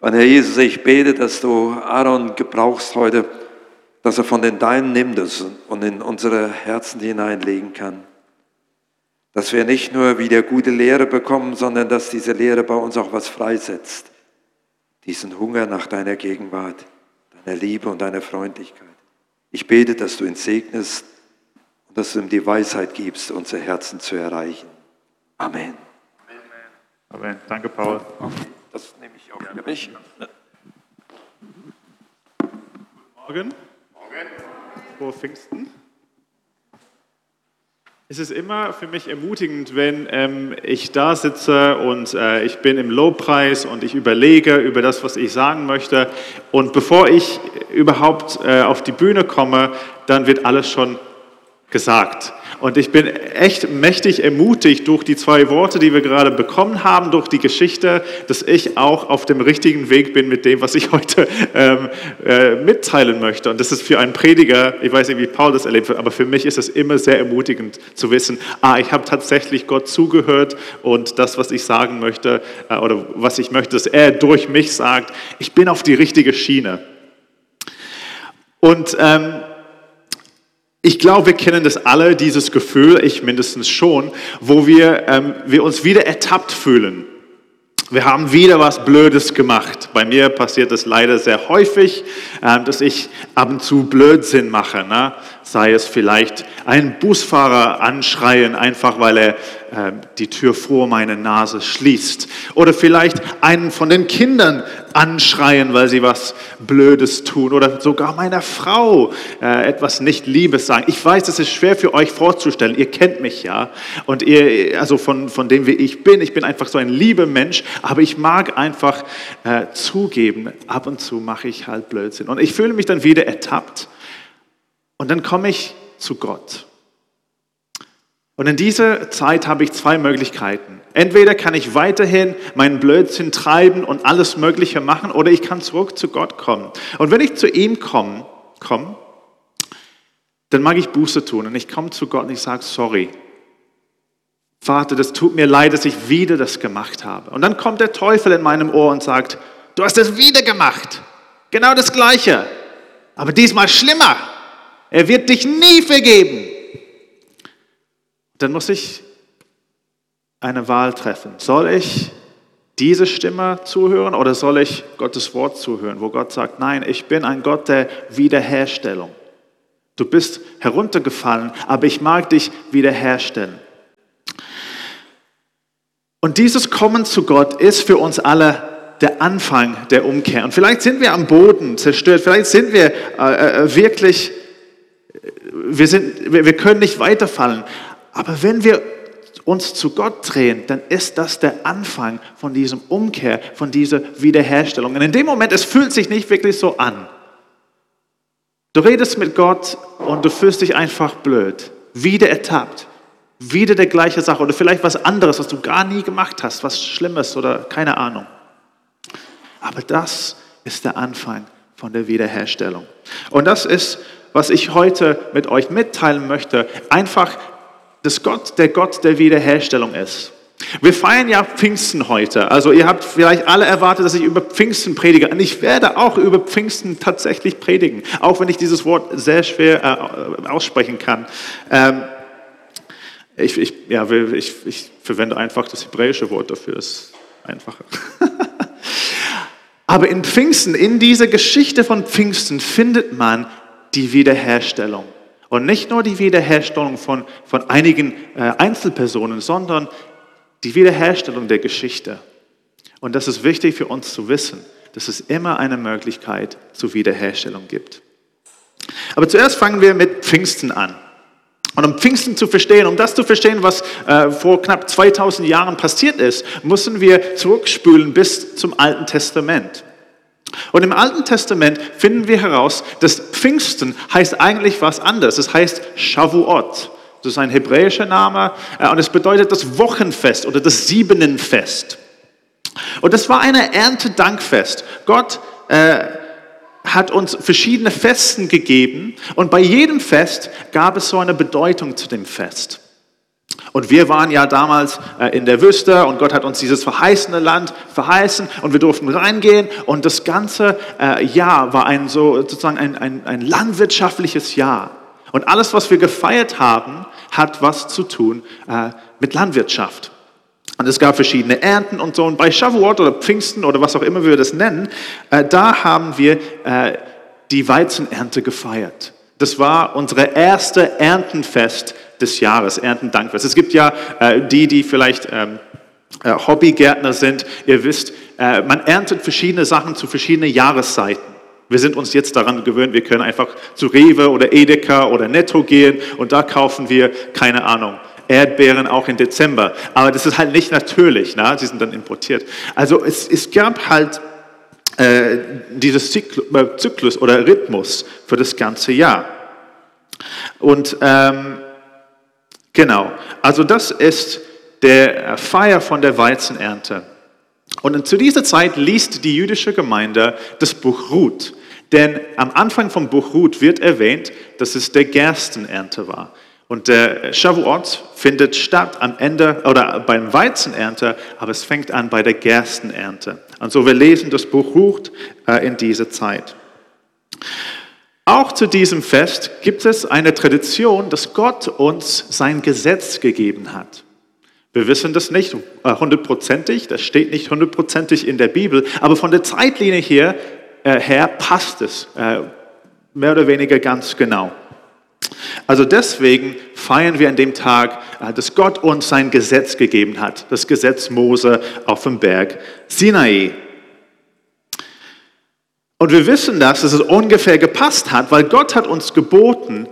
Und Herr Jesus, ich bete, dass du Aaron gebrauchst heute, dass er von den Deinen nimmt und in unsere Herzen hineinlegen kann. Dass wir nicht nur wieder gute Lehre bekommen, sondern dass diese Lehre bei uns auch was freisetzt. Diesen Hunger nach deiner Gegenwart, deiner Liebe und deiner Freundlichkeit. Ich bete, dass du ihn segnest und dass du ihm die Weisheit gibst, unsere Herzen zu erreichen. Amen. Amen. Danke, Paul. Das nehme ich auch für mich. Morgen. Frohe Pfingsten. Es ist immer für mich ermutigend, wenn ähm, ich da sitze und äh, ich bin im Lobpreis und ich überlege über das, was ich sagen möchte. Und bevor ich überhaupt äh, auf die Bühne komme, dann wird alles schon gesagt. Und ich bin echt mächtig ermutigt durch die zwei Worte, die wir gerade bekommen haben, durch die Geschichte, dass ich auch auf dem richtigen Weg bin mit dem, was ich heute ähm, äh, mitteilen möchte. Und das ist für einen Prediger, ich weiß nicht, wie Paul das erlebt hat, aber für mich ist es immer sehr ermutigend zu wissen, ah, ich habe tatsächlich Gott zugehört und das, was ich sagen möchte äh, oder was ich möchte, dass er durch mich sagt, ich bin auf die richtige Schiene. Und ähm, ich glaube, wir kennen das alle, dieses Gefühl, ich mindestens schon, wo wir, ähm, wir uns wieder ertappt fühlen. Wir haben wieder was Blödes gemacht. Bei mir passiert es leider sehr häufig, ähm, dass ich ab und zu Blödsinn mache. Ne? Sei es vielleicht einen Busfahrer anschreien, einfach weil er äh, die Tür vor meine Nase schließt. Oder vielleicht einen von den Kindern anschreien, weil sie was Blödes tun. Oder sogar meiner Frau äh, etwas nicht Liebes sagen. Ich weiß, das ist schwer für euch vorzustellen. Ihr kennt mich ja. Und ihr, also von, von dem, wie ich bin, ich bin einfach so ein lieber Mensch. Aber ich mag einfach äh, zugeben, ab und zu mache ich halt Blödsinn. Und ich fühle mich dann wieder ertappt. Und dann komme ich zu Gott. Und in dieser Zeit habe ich zwei Möglichkeiten. Entweder kann ich weiterhin meinen Blödsinn treiben und alles Mögliche machen, oder ich kann zurück zu Gott kommen. Und wenn ich zu ihm komme, komm, dann mag ich Buße tun und ich komme zu Gott und ich sage, sorry. Vater, das tut mir leid, dass ich wieder das gemacht habe. Und dann kommt der Teufel in meinem Ohr und sagt, du hast es wieder gemacht. Genau das Gleiche. Aber diesmal schlimmer. Er wird dich nie vergeben dann muss ich eine Wahl treffen. Soll ich diese Stimme zuhören oder soll ich Gottes Wort zuhören, wo Gott sagt, nein, ich bin ein Gott der Wiederherstellung. Du bist heruntergefallen, aber ich mag dich wiederherstellen. Und dieses Kommen zu Gott ist für uns alle der Anfang der Umkehr. Und vielleicht sind wir am Boden zerstört, vielleicht sind wir äh, äh wirklich, wir, sind, wir können nicht weiterfallen. Aber wenn wir uns zu Gott drehen, dann ist das der Anfang von diesem Umkehr, von dieser Wiederherstellung. Und in dem Moment, es fühlt sich nicht wirklich so an. Du redest mit Gott und du fühlst dich einfach blöd, wieder ertappt, wieder der gleiche Sache oder vielleicht was anderes, was du gar nie gemacht hast, was Schlimmes oder keine Ahnung. Aber das ist der Anfang von der Wiederherstellung. Und das ist, was ich heute mit euch mitteilen möchte. Einfach dass Gott der Gott der Wiederherstellung ist. Wir feiern ja Pfingsten heute. Also ihr habt vielleicht alle erwartet, dass ich über Pfingsten predige. Und ich werde auch über Pfingsten tatsächlich predigen, auch wenn ich dieses Wort sehr schwer äh, aussprechen kann. Ähm, ich, ich, ja, ich, ich verwende einfach das hebräische Wort dafür, ist einfacher. Aber in Pfingsten, in dieser Geschichte von Pfingsten findet man die Wiederherstellung. Und nicht nur die Wiederherstellung von, von einigen äh, Einzelpersonen, sondern die Wiederherstellung der Geschichte. Und das ist wichtig für uns zu wissen, dass es immer eine Möglichkeit zur Wiederherstellung gibt. Aber zuerst fangen wir mit Pfingsten an. Und um Pfingsten zu verstehen, um das zu verstehen, was äh, vor knapp 2000 Jahren passiert ist, müssen wir zurückspülen bis zum Alten Testament. Und im Alten Testament finden wir heraus, dass Pfingsten heißt eigentlich was anderes. Es heißt Shavuot. Das ist ein hebräischer Name äh, und es bedeutet das Wochenfest oder das Siebenenfest. Und das war eine Erntedankfest. Gott äh, hat uns verschiedene Festen gegeben und bei jedem Fest gab es so eine Bedeutung zu dem Fest. Und wir waren ja damals äh, in der Wüste und Gott hat uns dieses verheißene Land verheißen und wir durften reingehen und das ganze äh, Jahr war ein so sozusagen ein, ein, ein landwirtschaftliches Jahr. Und alles, was wir gefeiert haben, hat was zu tun äh, mit Landwirtschaft. Und es gab verschiedene Ernten und so. Und bei Shavuot oder Pfingsten oder was auch immer wir das nennen, da haben wir die Weizenernte gefeiert. Das war unsere erste Erntenfest des Jahres, Erntendankfest. Es gibt ja äh, die, die vielleicht ähm, äh, Hobbygärtner sind. Ihr wisst, äh, man erntet verschiedene Sachen zu verschiedenen Jahreszeiten. Wir sind uns jetzt daran gewöhnt, wir können einfach zu Rewe oder Edeka oder Netto gehen und da kaufen wir, keine Ahnung, Erdbeeren auch im Dezember. Aber das ist halt nicht natürlich, na? sie sind dann importiert. Also es, es gab halt äh, dieses Zyklus oder Rhythmus für das ganze Jahr. Und ähm, genau, also das ist der Feier von der Weizenernte. Und zu dieser Zeit liest die jüdische Gemeinde das Buch Ruth. Denn am Anfang vom Buch Ruth wird erwähnt, dass es der Gerstenernte war. Und der Shavuot findet statt am Ende oder beim Weizenernte, aber es fängt an bei der Gerstenernte. Also wir lesen das Buch Ruth äh, in dieser Zeit. Auch zu diesem Fest gibt es eine Tradition, dass Gott uns sein Gesetz gegeben hat. Wir wissen das nicht äh, hundertprozentig, das steht nicht hundertprozentig in der Bibel, aber von der Zeitlinie her, äh, her passt es mehr oder weniger ganz genau. Also deswegen feiern wir an dem Tag, äh, dass Gott uns sein Gesetz gegeben hat, das Gesetz Mose auf dem Berg Sinai. Und wir wissen das, dass es ungefähr gepasst hat, weil Gott hat uns geboten,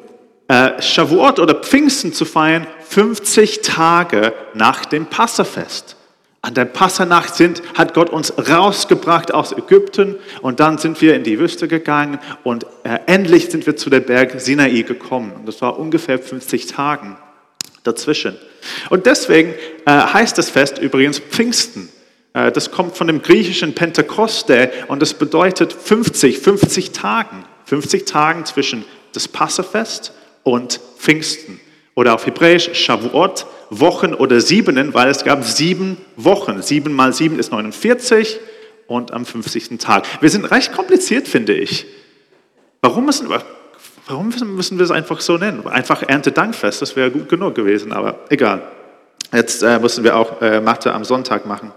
äh, Shavuot oder Pfingsten zu feiern, 50 Tage nach dem Passafest. An der Passernacht sind, hat Gott uns rausgebracht aus Ägypten und dann sind wir in die Wüste gegangen und äh, endlich sind wir zu der Berg Sinai gekommen. Und das war ungefähr 50 Tagen dazwischen. Und deswegen äh, heißt das Fest übrigens Pfingsten. Äh, das kommt von dem griechischen Pentekoste und das bedeutet 50, 50 Tagen. 50 Tagen zwischen das Passafest und Pfingsten oder auf Hebräisch Shavuot, Wochen oder Siebenen, weil es gab sieben Wochen. Sieben mal sieben ist 49 und am 50. Tag. Wir sind recht kompliziert, finde ich. Warum müssen, warum müssen wir es einfach so nennen? Einfach Erntedankfest, das wäre gut genug gewesen, aber egal. Jetzt äh, müssen wir auch äh, Mathe am Sonntag machen.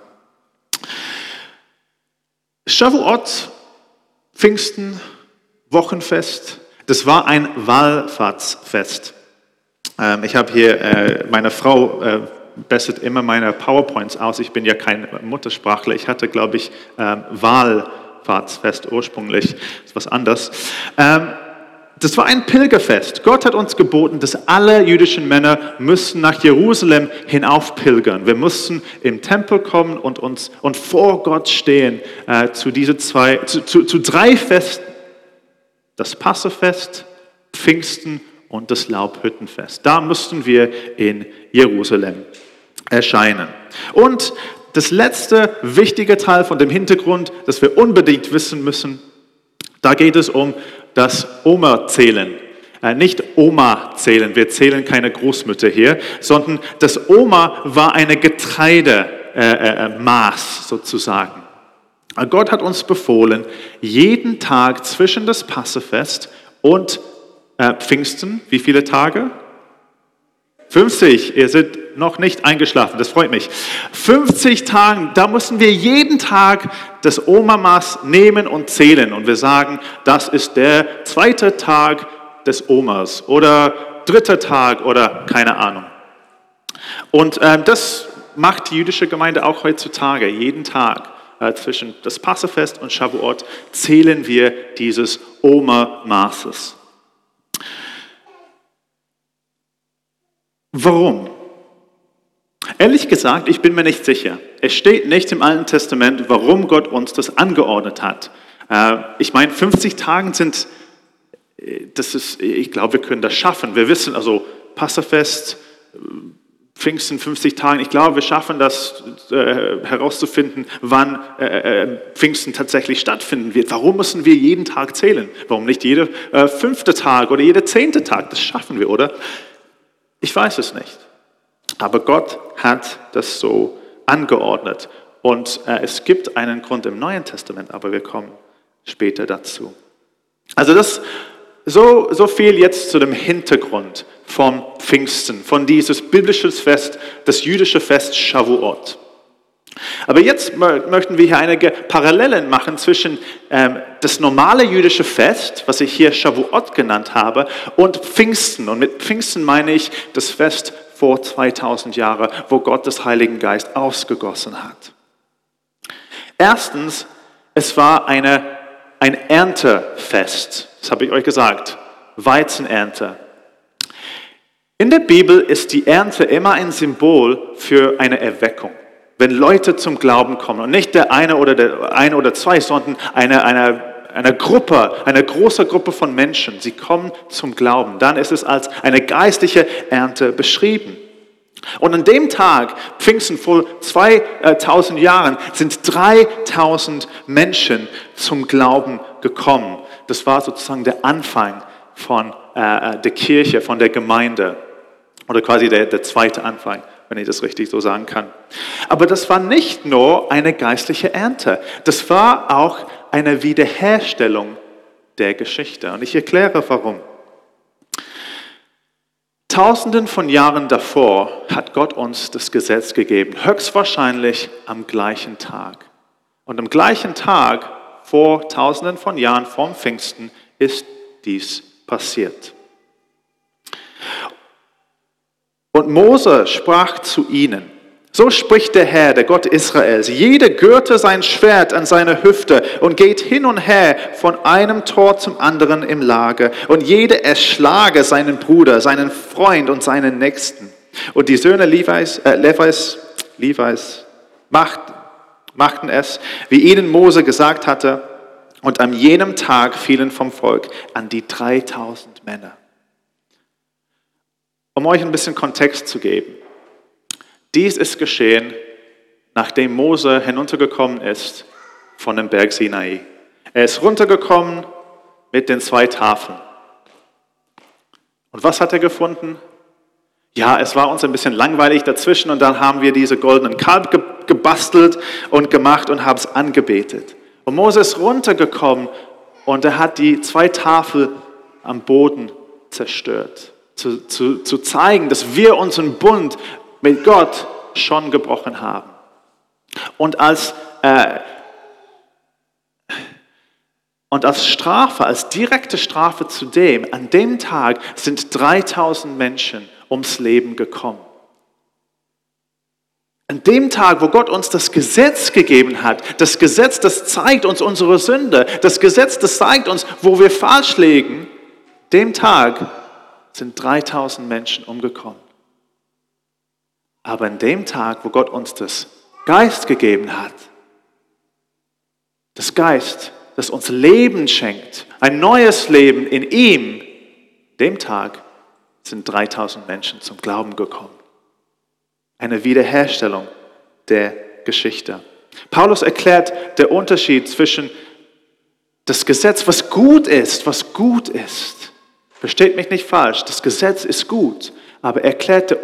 Shavuot, Pfingsten, Wochenfest, das war ein Wallfahrtsfest. Ähm, ich habe hier, äh, meine Frau äh, bestet immer meine PowerPoints aus. Ich bin ja kein Muttersprachler. Ich hatte, glaube ich, ähm, Wahlfahrtsfest ursprünglich. Das ist was anderes. Das war ein Pilgerfest. Gott hat uns geboten, dass alle jüdischen Männer müssen nach Jerusalem hinaufpilgern. Wir mussten im Tempel kommen und uns und vor Gott stehen äh, zu diese zwei, zu, zu, zu drei Festen: das Passafest, Pfingsten und das Laubhüttenfest. Da mussten wir in Jerusalem erscheinen. Und das letzte wichtige Teil von dem Hintergrund, das wir unbedingt wissen müssen, da geht es um das Oma-Zählen. Äh, nicht Oma zählen, wir zählen keine Großmütter hier, sondern das Oma war eine Getreidemaß äh, äh, sozusagen. Gott hat uns befohlen, jeden Tag zwischen das Passefest und äh, Pfingsten, wie viele Tage? 50, ihr seid noch nicht eingeschlafen, das freut mich. 50 Tage, da müssen wir jeden Tag das Oma-Maß nehmen und zählen. Und wir sagen, das ist der zweite Tag des Omas oder dritter Tag oder keine Ahnung. Und äh, das macht die jüdische Gemeinde auch heutzutage, jeden Tag. Äh, zwischen das Passefest und Shavuot zählen wir dieses Oma-Maßes. Warum? Ehrlich gesagt, ich bin mir nicht sicher. Es steht nicht im Alten Testament, warum Gott uns das angeordnet hat. Äh, ich meine, 50 Tage sind, äh, das ist, ich glaube, wir können das schaffen. Wir wissen, also Passafest, Pfingsten 50 Tagen, ich glaube, wir schaffen das äh, herauszufinden, wann äh, äh, Pfingsten tatsächlich stattfinden wird. Warum müssen wir jeden Tag zählen? Warum nicht jeder äh, fünfte Tag oder jeder zehnte Tag? Das schaffen wir, oder? Ich weiß es nicht. Aber Gott hat das so angeordnet. Und äh, es gibt einen Grund im Neuen Testament, aber wir kommen später dazu. Also das so, so viel jetzt zu dem Hintergrund vom Pfingsten, von dieses biblisches Fest, das jüdische Fest Shavuot. Aber jetzt möchten wir hier einige Parallelen machen zwischen ähm, das normale jüdische Fest, was ich hier Shavuot genannt habe, und Pfingsten. Und mit Pfingsten meine ich das Fest vor 2000 Jahren, wo Gott des Heiligen Geist ausgegossen hat. Erstens, es war eine, ein Erntefest. Das habe ich euch gesagt. Weizenernte. In der Bibel ist die Ernte immer ein Symbol für eine Erweckung wenn Leute zum Glauben kommen und nicht der eine oder der eine oder zwei, sondern eine, eine, eine Gruppe, eine große Gruppe von Menschen, sie kommen zum Glauben, dann ist es als eine geistliche Ernte beschrieben. Und an dem Tag, Pfingsten vor 2000 Jahren, sind 3000 Menschen zum Glauben gekommen. Das war sozusagen der Anfang von äh, der Kirche, von der Gemeinde. Oder quasi der, der zweite Anfang wenn ich das richtig so sagen kann. Aber das war nicht nur eine geistliche Ernte, das war auch eine Wiederherstellung der Geschichte. Und ich erkläre warum. Tausenden von Jahren davor hat Gott uns das Gesetz gegeben, höchstwahrscheinlich am gleichen Tag. Und am gleichen Tag, vor Tausenden von Jahren, vom Pfingsten, ist dies passiert. Und Mose sprach zu ihnen, so spricht der Herr, der Gott Israels, jede gürte sein Schwert an seine Hüfte und geht hin und her von einem Tor zum anderen im Lager und jede erschlage seinen Bruder, seinen Freund und seinen Nächsten. Und die Söhne Levi's, äh, Levi's, Levi's macht, machten es, wie ihnen Mose gesagt hatte, und an jenem Tag fielen vom Volk an die 3000 Männer. Um euch ein bisschen Kontext zu geben. Dies ist geschehen, nachdem Mose hinuntergekommen ist von dem Berg Sinai. Er ist runtergekommen mit den zwei Tafeln. Und was hat er gefunden? Ja, es war uns ein bisschen langweilig dazwischen und dann haben wir diese goldenen Kalb gebastelt und gemacht und haben es angebetet. Und Mose ist runtergekommen und er hat die zwei Tafeln am Boden zerstört zu, zu, zu zeigen, dass wir unseren Bund mit Gott schon gebrochen haben. Und als, äh, und als Strafe, als direkte Strafe zu dem, an dem Tag sind 3000 Menschen ums Leben gekommen. An dem Tag, wo Gott uns das Gesetz gegeben hat, das Gesetz, das zeigt uns unsere Sünde, das Gesetz, das zeigt uns, wo wir falsch liegen, dem Tag sind 3000 Menschen umgekommen. Aber an dem Tag, wo Gott uns das Geist gegeben hat, das Geist, das uns Leben schenkt, ein neues Leben in ihm, dem Tag sind 3000 Menschen zum Glauben gekommen. Eine Wiederherstellung der Geschichte. Paulus erklärt der Unterschied zwischen das Gesetz, was gut ist, was gut ist, Versteht mich nicht falsch, das Gesetz ist gut, aber erklärt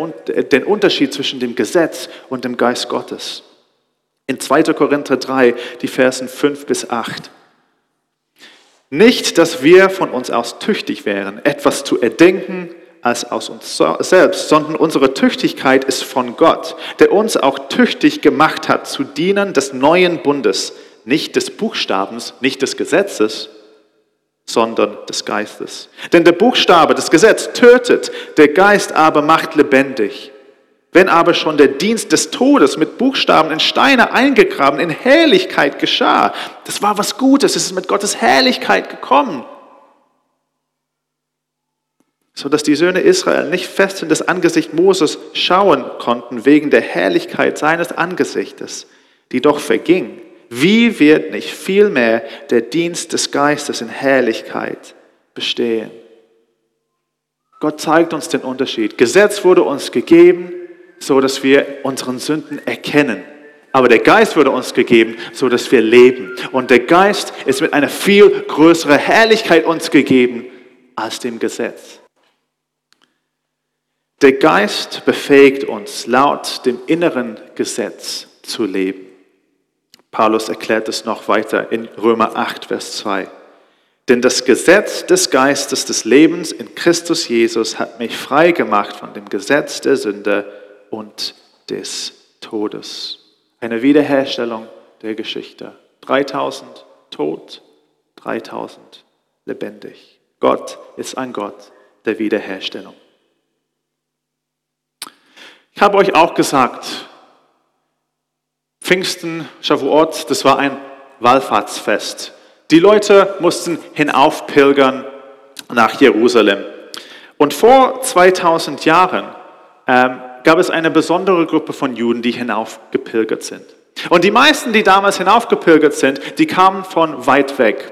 den Unterschied zwischen dem Gesetz und dem Geist Gottes. In 2. Korinther 3, die Versen 5 bis 8. Nicht, dass wir von uns aus tüchtig wären, etwas zu erdenken als aus uns selbst, sondern unsere Tüchtigkeit ist von Gott, der uns auch tüchtig gemacht hat zu Dienern des neuen Bundes, nicht des Buchstabens, nicht des Gesetzes, sondern des Geistes. Denn der Buchstabe, das Gesetz tötet, der Geist aber macht lebendig. Wenn aber schon der Dienst des Todes mit Buchstaben in Steine eingegraben in Herrlichkeit geschah, das war was Gutes, es ist mit Gottes Herrlichkeit gekommen, so dass die Söhne Israel nicht fest in das Angesicht Moses schauen konnten wegen der Herrlichkeit seines Angesichtes, die doch verging. Wie wird nicht vielmehr der Dienst des Geistes in Herrlichkeit bestehen? Gott zeigt uns den Unterschied. Gesetz wurde uns gegeben, so dass wir unseren Sünden erkennen. Aber der Geist wurde uns gegeben, so dass wir leben. Und der Geist ist mit einer viel größeren Herrlichkeit uns gegeben als dem Gesetz. Der Geist befähigt uns, laut dem inneren Gesetz zu leben. Paulus erklärt es noch weiter in Römer 8, Vers 2. Denn das Gesetz des Geistes des Lebens in Christus Jesus hat mich frei gemacht von dem Gesetz der Sünde und des Todes. Eine Wiederherstellung der Geschichte. 3000 tot, 3000 lebendig. Gott ist ein Gott der Wiederherstellung. Ich habe euch auch gesagt, Pfingsten, Shavuot, das war ein Wallfahrtsfest. Die Leute mussten hinaufpilgern nach Jerusalem. Und vor 2000 Jahren ähm, gab es eine besondere Gruppe von Juden, die hinaufgepilgert sind. Und die meisten, die damals hinaufgepilgert sind, die kamen von weit weg,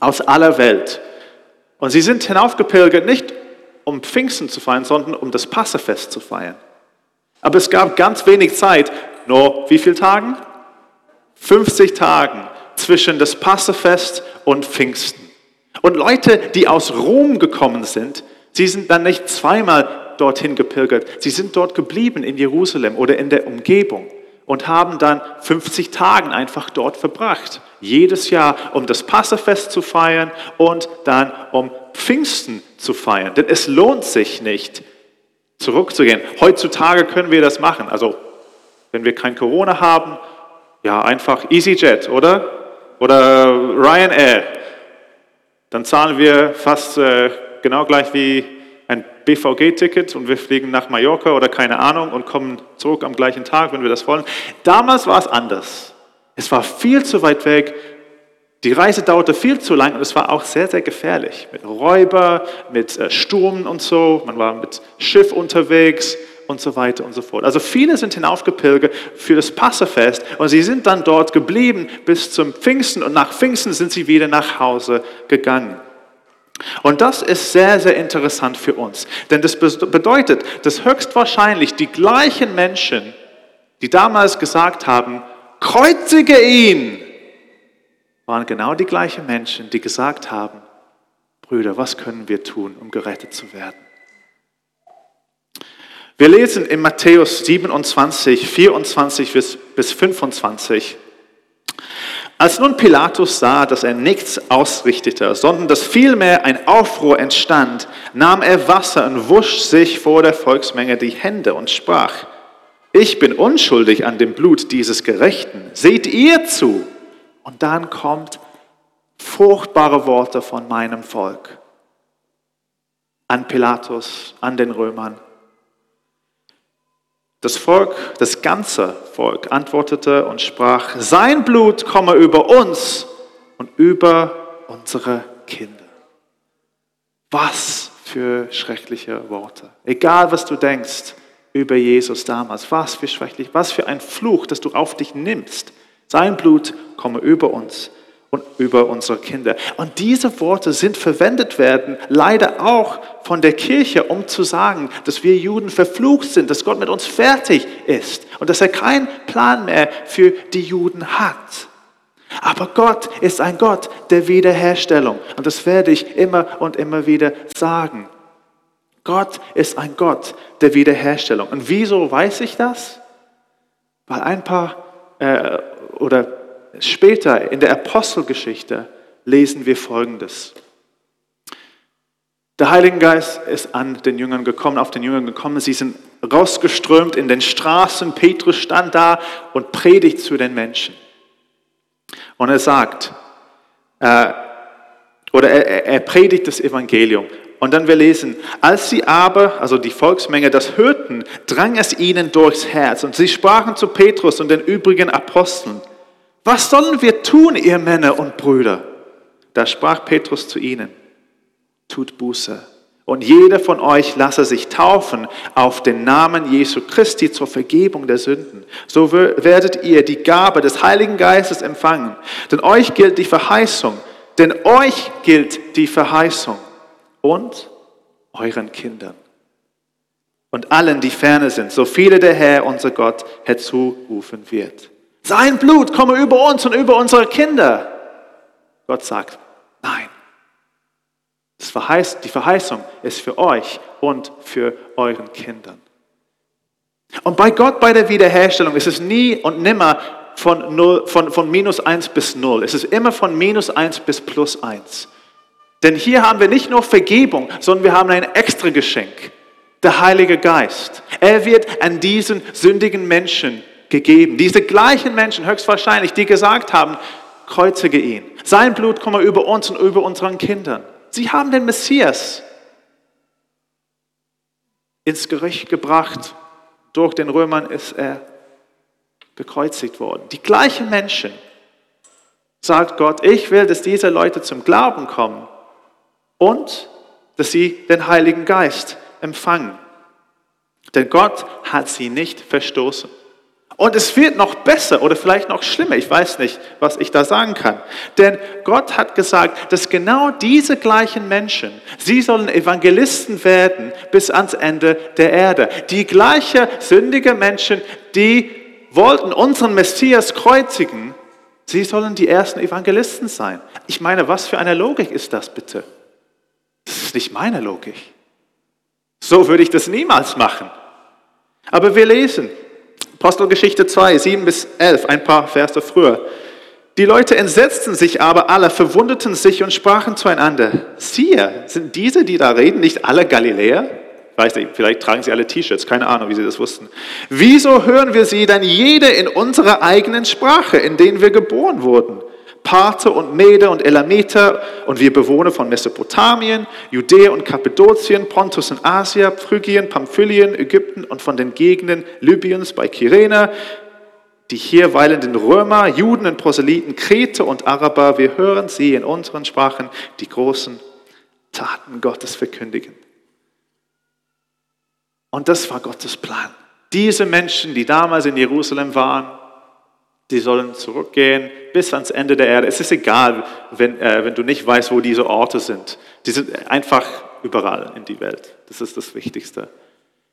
aus aller Welt. Und sie sind hinaufgepilgert nicht um Pfingsten zu feiern, sondern um das Passafest zu feiern. Aber es gab ganz wenig Zeit, nur wie viele Tagen? 50 Tagen zwischen das Passafest und Pfingsten. Und Leute, die aus Rom gekommen sind, sie sind dann nicht zweimal dorthin gepilgert, sie sind dort geblieben in Jerusalem oder in der Umgebung und haben dann 50 Tagen einfach dort verbracht. Jedes Jahr, um das Passafest zu feiern und dann um Pfingsten zu feiern. Denn es lohnt sich nicht, zurückzugehen. Heutzutage können wir das machen. Also, wenn wir kein Corona haben, ja, einfach EasyJet, oder? Oder Ryanair. Dann zahlen wir fast äh, genau gleich wie ein BVG-Ticket und wir fliegen nach Mallorca oder keine Ahnung und kommen zurück am gleichen Tag, wenn wir das wollen. Damals war es anders. Es war viel zu weit weg. Die Reise dauerte viel zu lang und es war auch sehr, sehr gefährlich. Mit Räuber, mit äh, Sturm und so. Man war mit Schiff unterwegs und so weiter und so fort. Also viele sind hinaufgepilgert für das Passafest und sie sind dann dort geblieben bis zum Pfingsten und nach Pfingsten sind sie wieder nach Hause gegangen. Und das ist sehr, sehr interessant für uns. Denn das bedeutet, dass höchstwahrscheinlich die gleichen Menschen, die damals gesagt haben, kreuzige ihn, waren genau die gleichen Menschen, die gesagt haben, Brüder, was können wir tun, um gerettet zu werden? Wir lesen in Matthäus 27, 24 bis 25. Als nun Pilatus sah, dass er nichts ausrichtete, sondern dass vielmehr ein Aufruhr entstand, nahm er Wasser und wusch sich vor der Volksmenge die Hände und sprach, ich bin unschuldig an dem Blut dieses Gerechten, seht ihr zu. Und dann kommt furchtbare Worte von meinem Volk an Pilatus, an den Römern. Das Volk, das ganze Volk antwortete und sprach, sein Blut komme über uns und über unsere Kinder. Was für schreckliche Worte. Egal, was du denkst über Jesus damals, was für schrecklich, was für ein Fluch, dass du auf dich nimmst. Sein Blut komme über uns und über unsere Kinder. Und diese Worte sind verwendet werden, leider auch von der Kirche, um zu sagen, dass wir Juden verflucht sind, dass Gott mit uns fertig ist und dass er keinen Plan mehr für die Juden hat. Aber Gott ist ein Gott der Wiederherstellung. Und das werde ich immer und immer wieder sagen. Gott ist ein Gott der Wiederherstellung. Und wieso weiß ich das? Weil ein paar äh, oder Später in der Apostelgeschichte lesen wir Folgendes. Der Heilige Geist ist an den Jüngern gekommen, auf den Jüngern gekommen. Sie sind rausgeströmt in den Straßen. Petrus stand da und predigt zu den Menschen. Und er sagt, äh, oder er, er predigt das Evangelium. Und dann wir lesen, als sie aber, also die Volksmenge, das hörten, drang es ihnen durchs Herz. Und sie sprachen zu Petrus und den übrigen Aposteln, was sollen wir tun, ihr Männer und Brüder? Da sprach Petrus zu ihnen, tut Buße. Und jeder von euch lasse sich taufen auf den Namen Jesu Christi zur Vergebung der Sünden. So werdet ihr die Gabe des Heiligen Geistes empfangen. Denn euch gilt die Verheißung. Denn euch gilt die Verheißung. Und euren Kindern. Und allen, die ferne sind, so viele der Herr, unser Gott, herzurufen wird. Sein Blut komme über uns und über unsere Kinder. Gott sagt, nein. Das Verheiß, die Verheißung ist für euch und für euren Kindern. Und bei Gott, bei der Wiederherstellung, ist es nie und nimmer von, 0, von, von minus 1 bis 0. Es ist immer von minus 1 bis plus 1. Denn hier haben wir nicht nur Vergebung, sondern wir haben ein extra Geschenk, der Heilige Geist. Er wird an diesen sündigen Menschen gegeben. Diese gleichen Menschen, höchstwahrscheinlich, die gesagt haben, kreuzige ihn. Sein Blut komme über uns und über unseren Kindern. Sie haben den Messias ins Gericht gebracht. Durch den Römern ist er gekreuzigt worden. Die gleichen Menschen, sagt Gott, ich will, dass diese Leute zum Glauben kommen und dass sie den Heiligen Geist empfangen. Denn Gott hat sie nicht verstoßen. Und es wird noch besser oder vielleicht noch schlimmer. Ich weiß nicht, was ich da sagen kann. Denn Gott hat gesagt, dass genau diese gleichen Menschen, sie sollen Evangelisten werden bis ans Ende der Erde. Die gleichen sündige Menschen, die wollten unseren Messias kreuzigen, sie sollen die ersten Evangelisten sein. Ich meine, was für eine Logik ist das bitte? Das ist nicht meine Logik. So würde ich das niemals machen. Aber wir lesen, Apostelgeschichte 2, 7 bis 11, ein paar Verse früher. Die Leute entsetzten sich aber alle, verwundeten sich und sprachen zueinander, siehe, sind diese, die da reden, nicht alle Galiläer? Weiß nicht, vielleicht tragen sie alle T-Shirts, keine Ahnung, wie sie das wussten. Wieso hören wir sie dann jede in unserer eigenen Sprache, in denen wir geboren wurden? Parther und Mede und Elameter und wir Bewohner von Mesopotamien, Judäa und Kappadokien, Pontus und Asia, Phrygien, Pamphylien, Ägypten und von den Gegenden Libyens bei Kyrene, die hier weilenden Römer, Juden und Proselyten, Krete und Araber, wir hören sie in unseren Sprachen die großen Taten Gottes verkündigen. Und das war Gottes Plan. Diese Menschen, die damals in Jerusalem waren, die sollen zurückgehen bis ans Ende der Erde. Es ist egal, wenn, äh, wenn du nicht weißt, wo diese Orte sind. Die sind einfach überall in die Welt. Das ist das Wichtigste.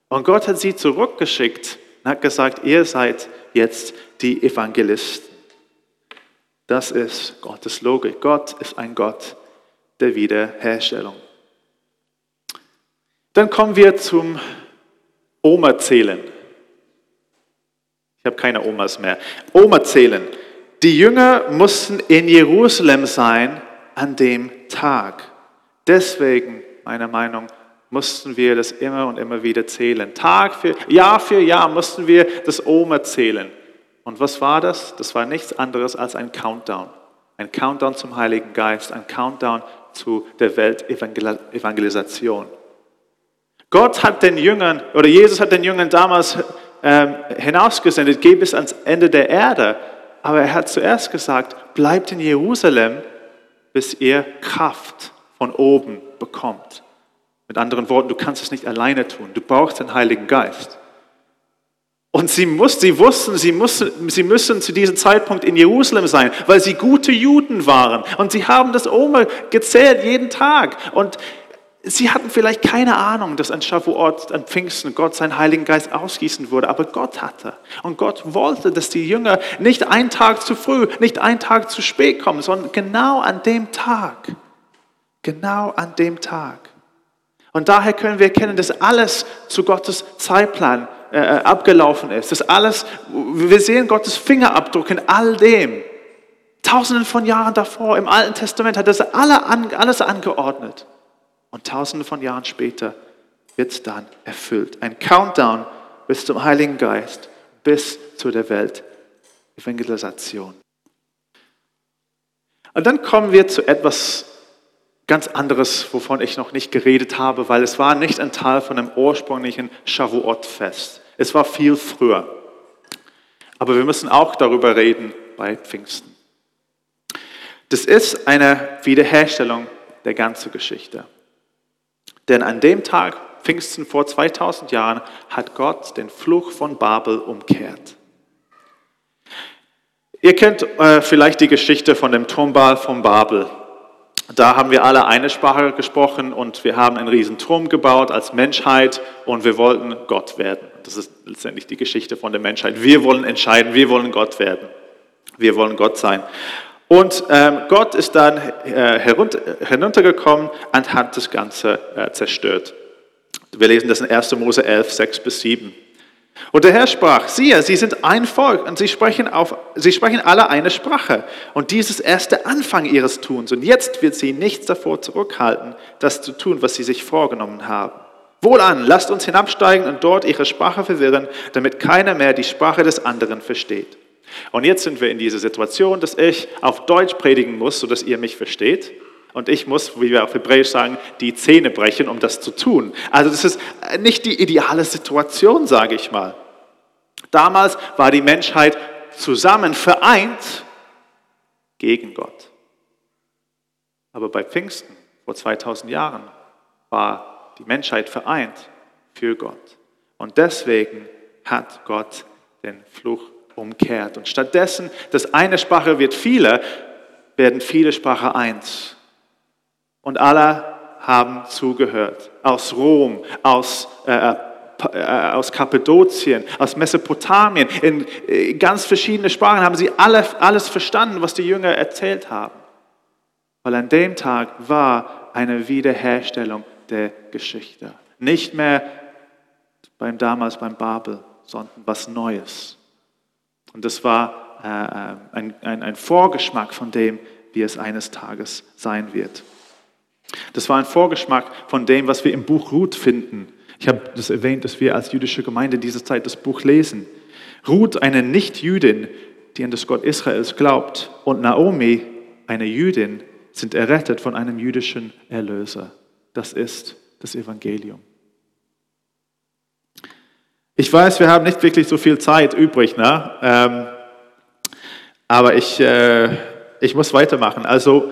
Und Gott hat sie zurückgeschickt und hat gesagt, ihr seid jetzt die Evangelisten. Das ist Gottes Logik. Gott ist ein Gott der Wiederherstellung. Dann kommen wir zum Oma-Zählen. Ich habe keine Omas mehr. Oma zählen. Die Jünger mussten in Jerusalem sein an dem Tag. Deswegen, meiner Meinung, mussten wir das immer und immer wieder zählen. Tag für Jahr für Jahr mussten wir das Oma zählen. Und was war das? Das war nichts anderes als ein Countdown. Ein Countdown zum Heiligen Geist, ein Countdown zu der Weltevangelisation. Gott hat den Jüngern, oder Jesus hat den Jüngern damals ähm, hinausgesendet, geh bis ans Ende der Erde. Aber er hat zuerst gesagt, bleibt in Jerusalem, bis ihr Kraft von oben bekommt. Mit anderen Worten, du kannst es nicht alleine tun. Du brauchst den Heiligen Geist. Und sie, muss, sie wussten, sie, mussten, sie müssen zu diesem Zeitpunkt in Jerusalem sein, weil sie gute Juden waren. Und sie haben das Oma gezählt jeden Tag. Und Sie hatten vielleicht keine Ahnung, dass an Shavuot, an Pfingsten, Gott seinen Heiligen Geist ausgießen würde, aber Gott hatte. Und Gott wollte, dass die Jünger nicht einen Tag zu früh, nicht einen Tag zu spät kommen, sondern genau an dem Tag. Genau an dem Tag. Und daher können wir erkennen, dass alles zu Gottes Zeitplan äh, äh abgelaufen ist. Dass alles, wir sehen Gottes Fingerabdruck in all dem. Tausenden von Jahren davor, im Alten Testament hat er alles angeordnet. Und tausende von Jahren später wird es dann erfüllt. Ein Countdown bis zum Heiligen Geist, bis zu der Welt-Evangelisation. Und dann kommen wir zu etwas ganz anderes, wovon ich noch nicht geredet habe, weil es war nicht ein Teil von dem ursprünglichen Shavuot-Fest. Es war viel früher. Aber wir müssen auch darüber reden bei Pfingsten. Das ist eine Wiederherstellung der ganzen Geschichte. Denn an dem Tag, Pfingsten vor 2000 Jahren, hat Gott den Fluch von Babel umkehrt. Ihr kennt äh, vielleicht die Geschichte von dem Turmball von Babel. Da haben wir alle eine Sprache gesprochen und wir haben einen riesen Turm gebaut als Menschheit und wir wollten Gott werden. Das ist letztendlich die Geschichte von der Menschheit. Wir wollen entscheiden, wir wollen Gott werden. Wir wollen Gott sein. Und ähm, Gott ist dann äh, herunter, heruntergekommen und hat das Ganze äh, zerstört. Wir lesen das in 1. Mose 11, 6 bis 7. Und der Herr sprach, siehe, sie sind ein Volk und sie sprechen, auf, sie sprechen alle eine Sprache. Und dieses ist der Anfang ihres Tuns. Und jetzt wird sie nichts davor zurückhalten, das zu tun, was sie sich vorgenommen haben. Wohlan, lasst uns hinabsteigen und dort ihre Sprache verwirren, damit keiner mehr die Sprache des anderen versteht. Und jetzt sind wir in dieser Situation, dass ich auf Deutsch predigen muss, sodass ihr mich versteht. Und ich muss, wie wir auf Hebräisch sagen, die Zähne brechen, um das zu tun. Also das ist nicht die ideale Situation, sage ich mal. Damals war die Menschheit zusammen vereint gegen Gott. Aber bei Pfingsten vor 2000 Jahren war die Menschheit vereint für Gott. Und deswegen hat Gott den Fluch umkehrt. Und stattdessen, dass eine Sprache wird viele, werden viele Sprache eins. Und alle haben zugehört. Aus Rom, aus, äh, äh, aus Kappadokien, aus Mesopotamien. In, in ganz verschiedene Sprachen haben sie alle, alles verstanden, was die Jünger erzählt haben. Weil an dem Tag war eine Wiederherstellung der Geschichte. Nicht mehr beim damals beim Babel, sondern was Neues. Und das war äh, äh, ein, ein, ein Vorgeschmack von dem, wie es eines Tages sein wird. Das war ein Vorgeschmack von dem, was wir im Buch Ruth finden. Ich habe das erwähnt, dass wir als jüdische Gemeinde in dieser Zeit das Buch lesen. Ruth, eine Nicht-Jüdin, die an das Gott Israels glaubt, und Naomi, eine Jüdin, sind errettet von einem jüdischen Erlöser. Das ist das Evangelium. Ich weiß, wir haben nicht wirklich so viel Zeit übrig, ne? Ähm, aber ich, äh, ich muss weitermachen. Also,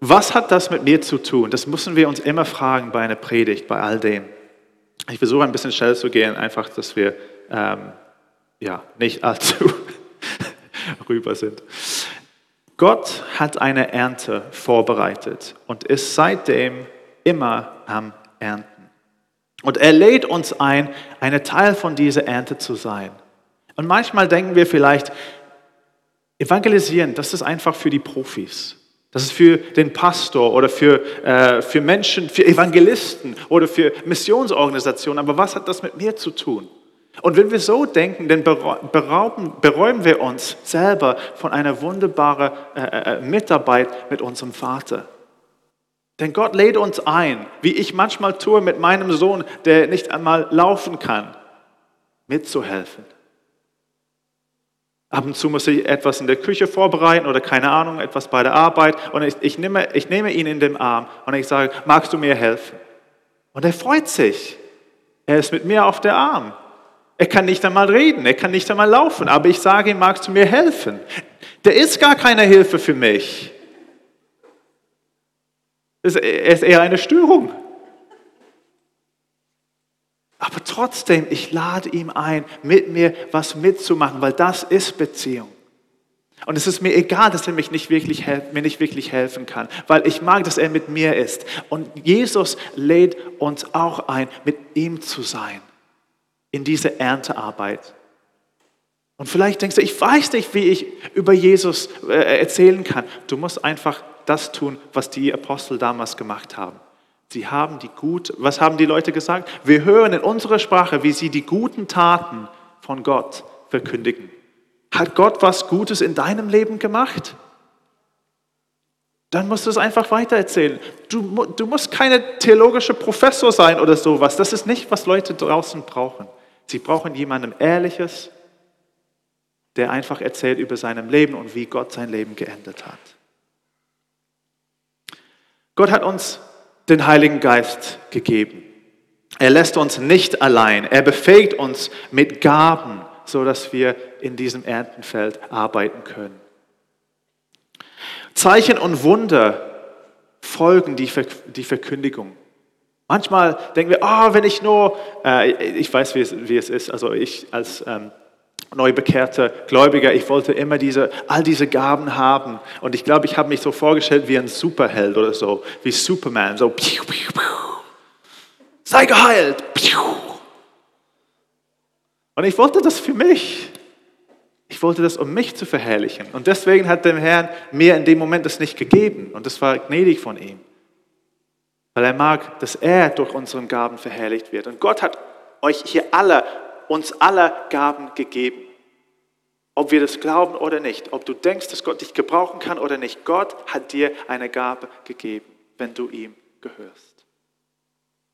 was hat das mit mir zu tun? Das müssen wir uns immer fragen bei einer Predigt, bei all dem. Ich versuche ein bisschen schnell zu gehen, einfach, dass wir ähm, ja, nicht allzu rüber sind. Gott hat eine Ernte vorbereitet und ist seitdem immer am Ernten. Und er lädt uns ein, eine Teil von dieser Ernte zu sein. Und manchmal denken wir vielleicht, evangelisieren, das ist einfach für die Profis. Das ist für den Pastor oder für, äh, für Menschen, für Evangelisten oder für Missionsorganisationen. Aber was hat das mit mir zu tun? Und wenn wir so denken, dann berauben, beräumen wir uns selber von einer wunderbaren äh, äh, Mitarbeit mit unserem Vater. Denn Gott lädt uns ein, wie ich manchmal tue mit meinem Sohn, der nicht einmal laufen kann, mitzuhelfen. Ab und zu muss ich etwas in der Küche vorbereiten oder keine Ahnung, etwas bei der Arbeit. Und ich, ich, nehme, ich nehme ihn in den Arm und ich sage, magst du mir helfen? Und er freut sich. Er ist mit mir auf der Arm. Er kann nicht einmal reden, er kann nicht einmal laufen, aber ich sage ihm, magst du mir helfen? Der ist gar keine Hilfe für mich. Es ist eher eine Störung. Aber trotzdem, ich lade ihm ein, mit mir was mitzumachen, weil das ist Beziehung. Und es ist mir egal, dass er mich nicht wirklich, mir nicht wirklich helfen kann, weil ich mag, dass er mit mir ist. Und Jesus lädt uns auch ein, mit ihm zu sein in diese Erntearbeit. Und vielleicht denkst du, ich weiß nicht, wie ich über Jesus äh, erzählen kann. Du musst einfach das tun, was die Apostel damals gemacht haben. Sie haben die gut, was haben die Leute gesagt? Wir hören in unserer Sprache, wie sie die guten Taten von Gott verkündigen. Hat Gott was Gutes in deinem Leben gemacht? Dann musst du es einfach weitererzählen. Du, du musst keine theologische Professor sein oder sowas. Das ist nicht, was Leute draußen brauchen. Sie brauchen jemanden Ehrliches, der einfach erzählt über sein Leben und wie Gott sein Leben geändert hat. Gott hat uns den Heiligen Geist gegeben. Er lässt uns nicht allein. Er befähigt uns mit Gaben, so dass wir in diesem Erntenfeld arbeiten können. Zeichen und Wunder folgen die, Verkündigung. Manchmal denken wir, oh, wenn ich nur, äh, ich weiß, wie es, wie es, ist, also ich als ähm, neu bekehrter Gläubiger, ich wollte immer diese, all diese Gaben haben. Und ich glaube, ich habe mich so vorgestellt wie ein Superheld oder so, wie Superman, so, piu, piu, piu. sei geheilt. Und ich wollte das für mich. Ich wollte das, um mich zu verherrlichen. Und deswegen hat dem Herrn mir in dem Moment das nicht gegeben. Und das war gnädig von ihm. Weil er mag, dass er durch unseren Gaben verherrlicht wird. Und Gott hat euch hier alle, uns alle Gaben gegeben. Ob wir das glauben oder nicht, ob du denkst, dass Gott dich gebrauchen kann oder nicht, Gott hat dir eine Gabe gegeben, wenn du ihm gehörst.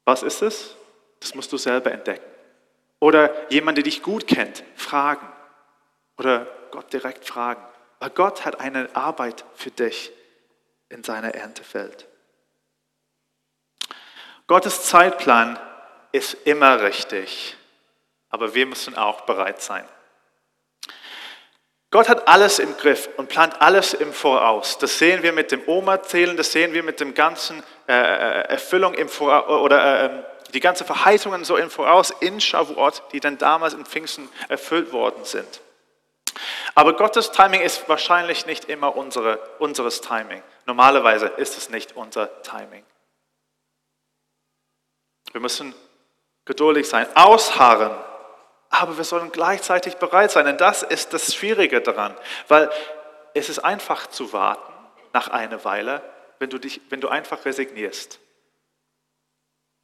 Was ist es? Das musst du selber entdecken. Oder jemand, der dich gut kennt, fragen. Oder Gott direkt fragen. Weil Gott hat eine Arbeit für dich in seiner Erntefeld. Gottes Zeitplan ist immer richtig, aber wir müssen auch bereit sein. Gott hat alles im Griff und plant alles im Voraus. Das sehen wir mit dem Oma-Zählen, das sehen wir mit dem ganzen äh, äh Erfüllung im Voraus, oder äh, die ganzen Verheißungen so im Voraus in Shavuot, die dann damals in Pfingsten erfüllt worden sind. Aber Gottes Timing ist wahrscheinlich nicht immer unsere, unseres Timing. Normalerweise ist es nicht unser Timing. Wir müssen geduldig sein, ausharren, aber wir sollen gleichzeitig bereit sein. Denn das ist das Schwierige daran, weil es ist einfach zu warten nach einer Weile, wenn du, dich, wenn du einfach resignierst.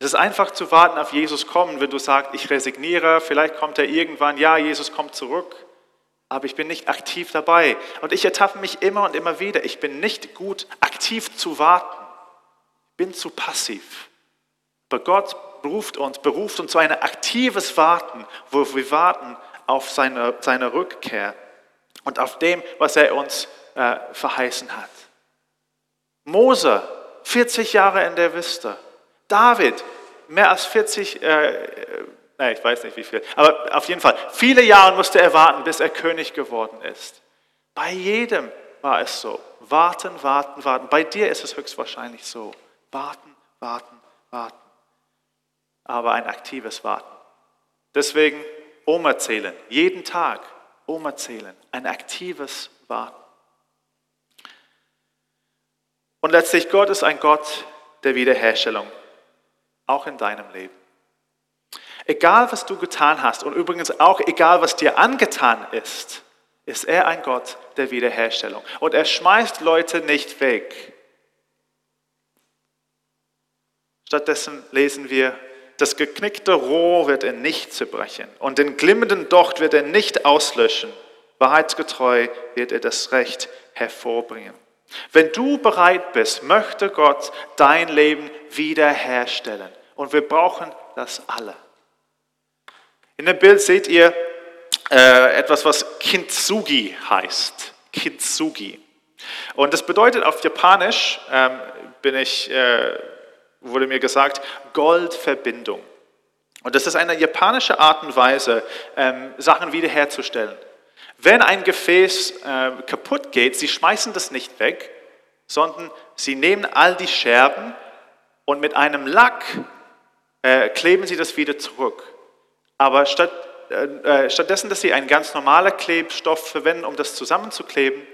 Es ist einfach zu warten auf Jesus kommen, wenn du sagst, ich resigniere, vielleicht kommt er irgendwann, ja, Jesus kommt zurück aber ich bin nicht aktiv dabei. Und ich ertappe mich immer und immer wieder, ich bin nicht gut, aktiv zu warten. Ich bin zu passiv. Aber Gott beruft uns, beruft uns zu einem aktives Warten, wo wir warten auf seine, seine Rückkehr und auf dem, was er uns äh, verheißen hat. Mose, 40 Jahre in der Wüste. David, mehr als 40 äh, Nein, ich weiß nicht wie viel. Aber auf jeden Fall, viele Jahre musste er warten, bis er König geworden ist. Bei jedem war es so. Warten, warten, warten. Bei dir ist es höchstwahrscheinlich so. Warten, warten, warten. Aber ein aktives Warten. Deswegen Oma zählen. Jeden Tag Oma zählen. Ein aktives Warten. Und letztlich, Gott ist ein Gott der Wiederherstellung. Auch in deinem Leben. Egal, was du getan hast und übrigens auch egal, was dir angetan ist, ist er ein Gott der Wiederherstellung. Und er schmeißt Leute nicht weg. Stattdessen lesen wir, das geknickte Rohr wird er nicht zerbrechen und den glimmenden Docht wird er nicht auslöschen. Wahrheitsgetreu wird er das Recht hervorbringen. Wenn du bereit bist, möchte Gott dein Leben wiederherstellen. Und wir brauchen das alle. In dem Bild seht ihr äh, etwas, was Kintsugi heißt. Kintsugi. Und das bedeutet auf Japanisch, ähm, bin ich, äh, wurde mir gesagt, Goldverbindung. Und das ist eine japanische Art und Weise, ähm, Sachen wiederherzustellen. Wenn ein Gefäß äh, kaputt geht, sie schmeißen das nicht weg, sondern sie nehmen all die Scherben und mit einem Lack äh, kleben sie das wieder zurück. Aber statt, äh, äh, stattdessen, dass sie einen ganz normalen Klebstoff verwenden, um das zusammenzukleben,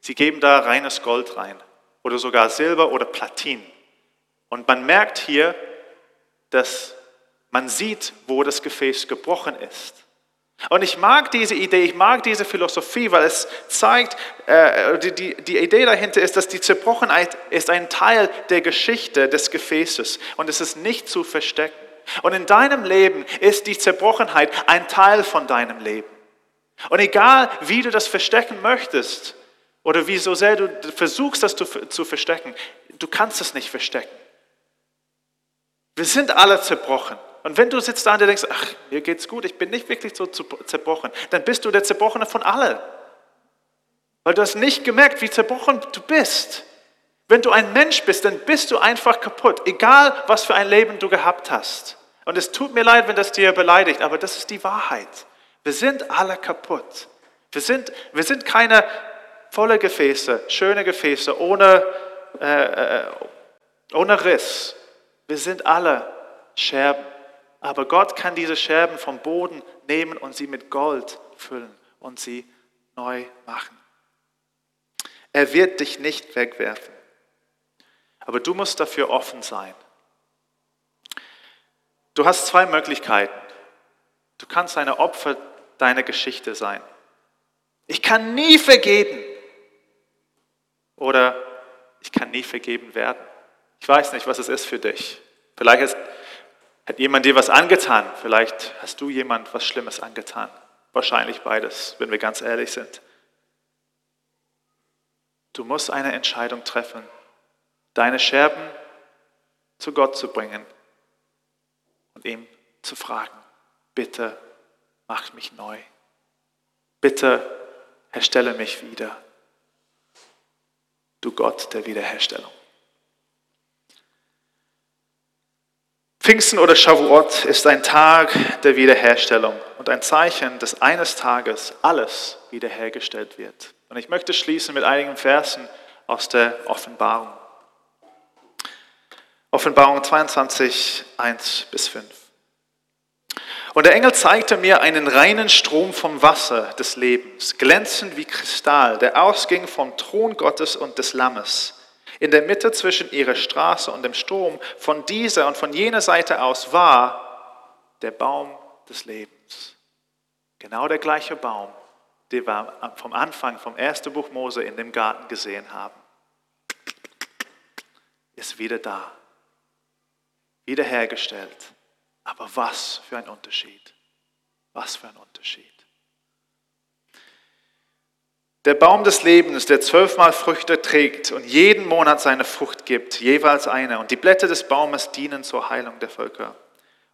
sie geben da reines Gold rein oder sogar Silber oder Platin. Und man merkt hier, dass man sieht, wo das Gefäß gebrochen ist. Und ich mag diese Idee, ich mag diese Philosophie, weil es zeigt, äh, die, die, die Idee dahinter ist, dass die Zerbrochenheit ist ein Teil der Geschichte des Gefäßes und es ist nicht zu verstecken. Und in deinem Leben ist die Zerbrochenheit ein Teil von deinem Leben. Und egal, wie du das verstecken möchtest oder wie so sehr du versuchst, das zu verstecken, du kannst es nicht verstecken. Wir sind alle zerbrochen. Und wenn du sitzt da und denkst, ach, mir geht's gut, ich bin nicht wirklich so zerbrochen, dann bist du der Zerbrochene von allen. Weil du hast nicht gemerkt, wie zerbrochen du bist. Wenn du ein Mensch bist, dann bist du einfach kaputt, egal was für ein Leben du gehabt hast. Und es tut mir leid, wenn das dir beleidigt, aber das ist die Wahrheit. Wir sind alle kaputt. Wir sind, wir sind keine volle Gefäße, schöne Gefäße, ohne, äh, äh ohne Riss. Wir sind alle Scherben. Aber Gott kann diese Scherben vom Boden nehmen und sie mit Gold füllen und sie neu machen. Er wird dich nicht wegwerfen. Aber du musst dafür offen sein. Du hast zwei Möglichkeiten. Du kannst eine Opfer deiner Geschichte sein. Ich kann nie vergeben. Oder ich kann nie vergeben werden. Ich weiß nicht, was es ist für dich. Vielleicht ist, hat jemand dir was angetan. Vielleicht hast du jemand was Schlimmes angetan. Wahrscheinlich beides, wenn wir ganz ehrlich sind. Du musst eine Entscheidung treffen, deine Scherben zu Gott zu bringen und ihm zu fragen, bitte mach mich neu. Bitte erstelle mich wieder. Du Gott der Wiederherstellung. Pfingsten oder Shavuot ist ein Tag der Wiederherstellung und ein Zeichen, dass eines Tages alles wiederhergestellt wird. Und ich möchte schließen mit einigen Versen aus der Offenbarung. Offenbarung 22, 1 bis 5. Und der Engel zeigte mir einen reinen Strom vom Wasser des Lebens, glänzend wie Kristall, der ausging vom Thron Gottes und des Lammes. In der Mitte zwischen ihrer Straße und dem Strom, von dieser und von jener Seite aus, war der Baum des Lebens. Genau der gleiche Baum, den wir vom Anfang, vom ersten Buch Mose in dem Garten gesehen haben, ist wieder da, wiederhergestellt. Aber was für ein Unterschied. Was für ein Unterschied. Der Baum des Lebens, der zwölfmal Früchte trägt und jeden Monat seine Frucht gibt, jeweils eine. Und die Blätter des Baumes dienen zur Heilung der Völker.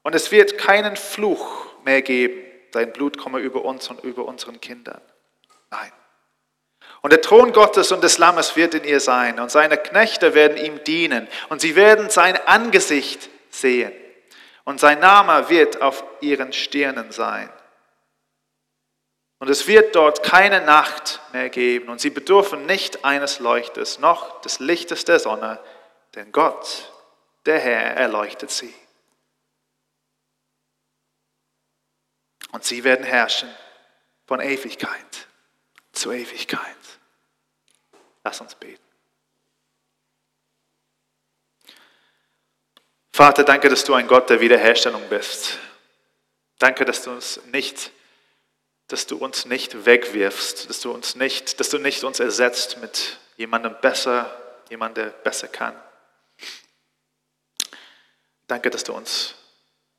Und es wird keinen Fluch mehr geben. Dein Blut komme über uns und über unseren Kindern. Nein. Und der Thron Gottes und des Lammes wird in ihr sein. Und seine Knechte werden ihm dienen. Und sie werden sein Angesicht sehen und sein Name wird auf ihren Stirnen sein. Und es wird dort keine Nacht mehr geben und sie bedürfen nicht eines Leuchtes noch des Lichtes der Sonne, denn Gott, der Herr, erleuchtet sie. Und sie werden herrschen von Ewigkeit zu Ewigkeit. Lass uns beten. Vater, danke, dass du ein Gott der Wiederherstellung bist. Danke, dass du uns nicht, dass du uns nicht wegwirfst, dass du uns nicht, dass du nicht uns ersetzt mit jemandem besser, jemand, der besser kann. Danke, dass du uns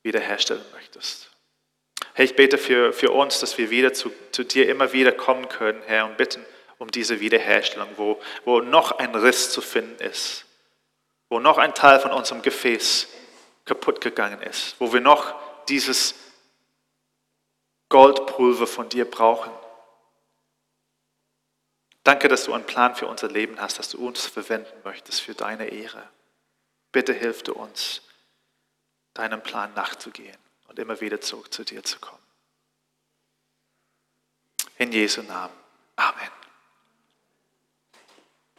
wiederherstellen möchtest. Herr, ich bete für, für uns, dass wir wieder zu, zu dir immer wieder kommen können, Herr, und bitten um diese Wiederherstellung, wo, wo noch ein Riss zu finden ist wo noch ein Teil von unserem Gefäß kaputt gegangen ist, wo wir noch dieses Goldpulver von dir brauchen. Danke, dass du einen Plan für unser Leben hast, dass du uns verwenden möchtest für deine Ehre. Bitte hilf du uns, deinem Plan nachzugehen und immer wieder zurück zu dir zu kommen. In Jesu Namen. Amen.